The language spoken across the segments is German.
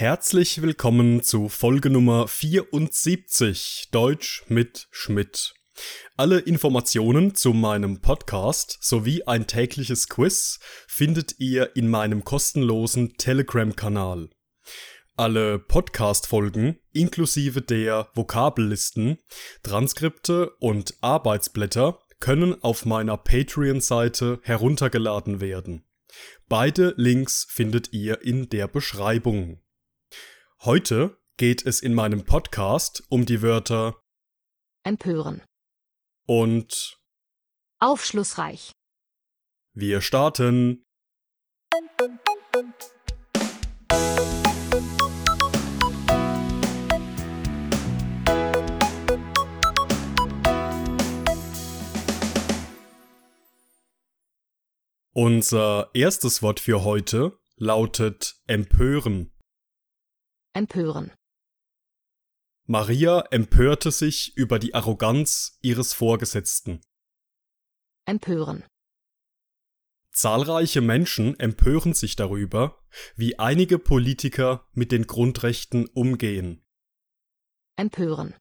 Herzlich willkommen zu Folge Nummer 74 Deutsch mit Schmidt. Alle Informationen zu meinem Podcast sowie ein tägliches Quiz findet ihr in meinem kostenlosen Telegram-Kanal. Alle Podcast-Folgen inklusive der Vokabellisten, Transkripte und Arbeitsblätter können auf meiner Patreon-Seite heruntergeladen werden. Beide Links findet ihr in der Beschreibung. Heute geht es in meinem Podcast um die Wörter empören, und aufschlussreich, wir starten. Unser erstes Wort für heute lautet empören. Empören, Maria empörte sich über die Arroganz ihres Vorgesetzten. empören, Zahlreiche Menschen empören sich darüber, wie einige Politiker mit den Grundrechten umgehen. empören,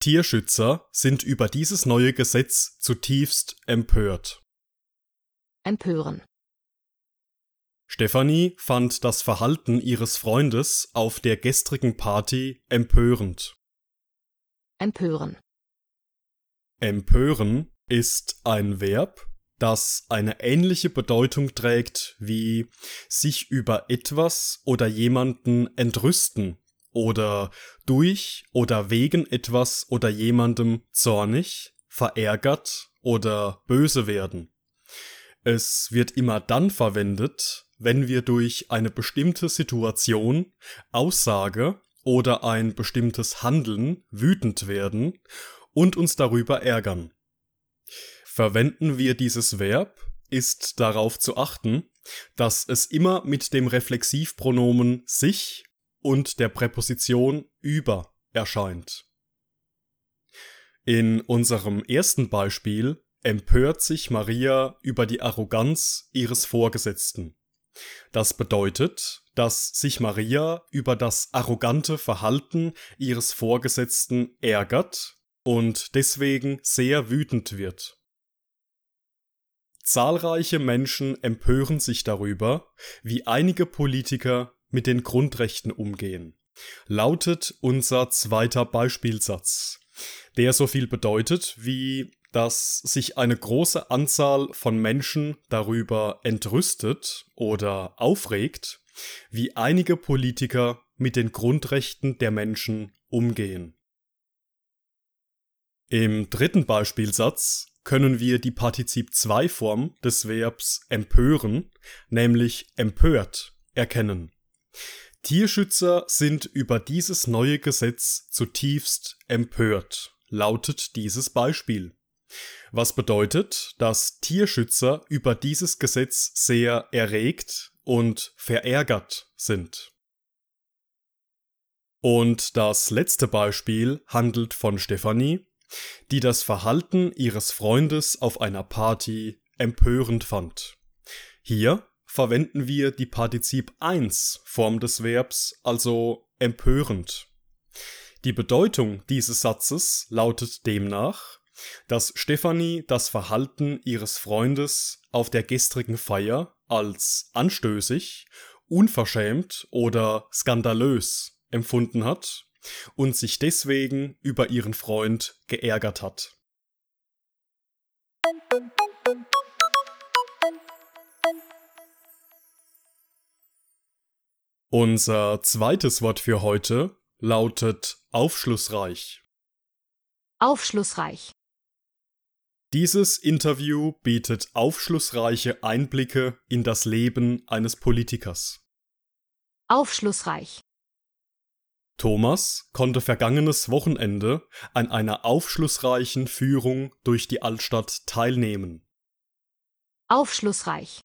Tierschützer sind über dieses neue Gesetz zutiefst empört. empören, Stephanie fand das Verhalten ihres Freundes auf der gestrigen Party empörend. empören, Empören ist ein Verb, das eine ähnliche Bedeutung trägt wie sich über etwas oder jemanden entrüsten oder durch oder wegen etwas oder jemandem zornig, verärgert oder böse werden. Es wird immer dann verwendet, wenn wir durch eine bestimmte Situation, Aussage oder ein bestimmtes Handeln wütend werden und uns darüber ärgern. Verwenden wir dieses Verb, ist darauf zu achten, dass es immer mit dem Reflexivpronomen sich und der Präposition über erscheint. In unserem ersten Beispiel empört sich Maria über die Arroganz ihres Vorgesetzten. Das bedeutet, dass sich Maria über das arrogante Verhalten ihres Vorgesetzten ärgert und deswegen sehr wütend wird. Zahlreiche Menschen empören sich darüber, wie einige Politiker mit den Grundrechten umgehen. Lautet unser zweiter Beispielsatz, der so viel bedeutet wie dass sich eine große Anzahl von Menschen darüber entrüstet oder aufregt, wie einige Politiker mit den Grundrechten der Menschen umgehen. Im dritten Beispielsatz können wir die Partizip 2 Form des Verbs empören, nämlich empört, erkennen. Tierschützer sind über dieses neue Gesetz zutiefst empört, lautet dieses Beispiel. Was bedeutet, dass Tierschützer über dieses Gesetz sehr erregt und verärgert sind. Und das letzte Beispiel handelt von Stephanie, die das Verhalten ihres Freundes auf einer Party empörend fand. Hier verwenden wir die Partizip 1 Form des Verbs, also empörend. Die Bedeutung dieses Satzes lautet demnach dass Stephanie das Verhalten ihres Freundes auf der gestrigen Feier als anstößig, unverschämt oder skandalös empfunden hat und sich deswegen über ihren Freund geärgert hat. Unser zweites Wort für heute lautet aufschlussreich. aufschlussreich, Dieses Interview bietet aufschlussreiche Einblicke in das Leben eines Politikers. aufschlussreich, Thomas konnte vergangenes Wochenende an einer aufschlussreichen Führung durch die Altstadt teilnehmen. aufschlussreich,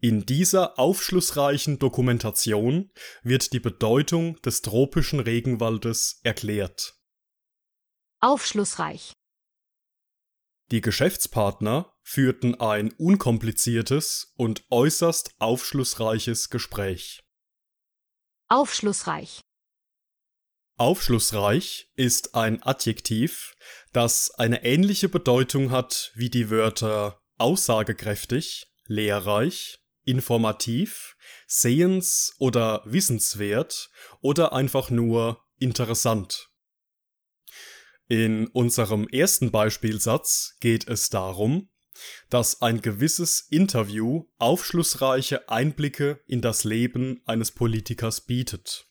In dieser aufschlussreichen Dokumentation wird die Bedeutung des tropischen Regenwaldes erklärt. aufschlussreich, Die Geschäftspartner führten ein unkompliziertes und äußerst aufschlussreiches Gespräch. Aufschlussreich. Aufschlussreich ist ein Adjektiv, das eine ähnliche Bedeutung hat wie die Wörter aussagekräftig, lehrreich, informativ, sehens- oder wissenswert oder einfach nur interessant. In unserem ersten Beispielsatz geht es darum, dass ein gewisses Interview aufschlussreiche Einblicke in das Leben eines Politikers bietet.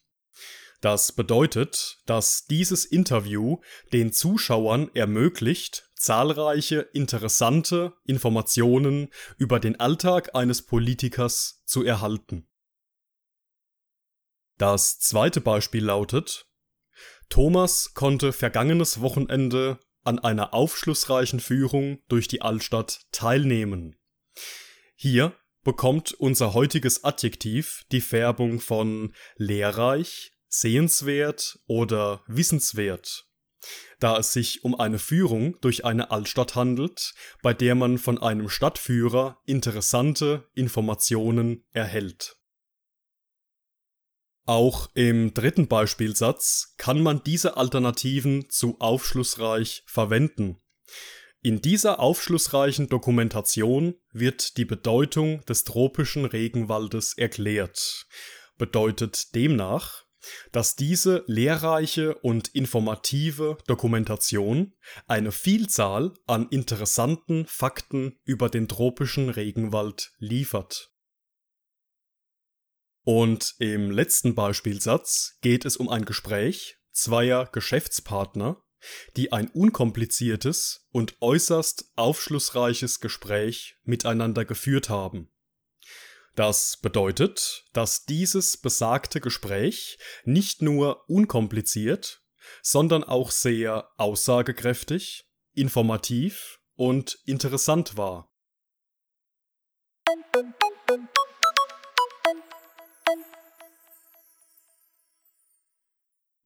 Das bedeutet, dass dieses Interview den Zuschauern ermöglicht, zahlreiche interessante Informationen über den Alltag eines Politikers zu erhalten. Das zweite Beispiel lautet, Thomas konnte vergangenes Wochenende an einer aufschlussreichen Führung durch die Altstadt teilnehmen. Hier bekommt unser heutiges Adjektiv die Färbung von lehrreich, sehenswert oder wissenswert, da es sich um eine Führung durch eine Altstadt handelt, bei der man von einem Stadtführer interessante Informationen erhält. Auch im dritten Beispielsatz kann man diese Alternativen zu aufschlussreich verwenden. In dieser aufschlussreichen Dokumentation wird die Bedeutung des tropischen Regenwaldes erklärt, bedeutet demnach, dass diese lehrreiche und informative Dokumentation eine Vielzahl an interessanten Fakten über den tropischen Regenwald liefert. Und im letzten Beispielsatz geht es um ein Gespräch zweier Geschäftspartner, die ein unkompliziertes und äußerst aufschlussreiches Gespräch miteinander geführt haben. Das bedeutet, dass dieses besagte Gespräch nicht nur unkompliziert, sondern auch sehr aussagekräftig, informativ und interessant war.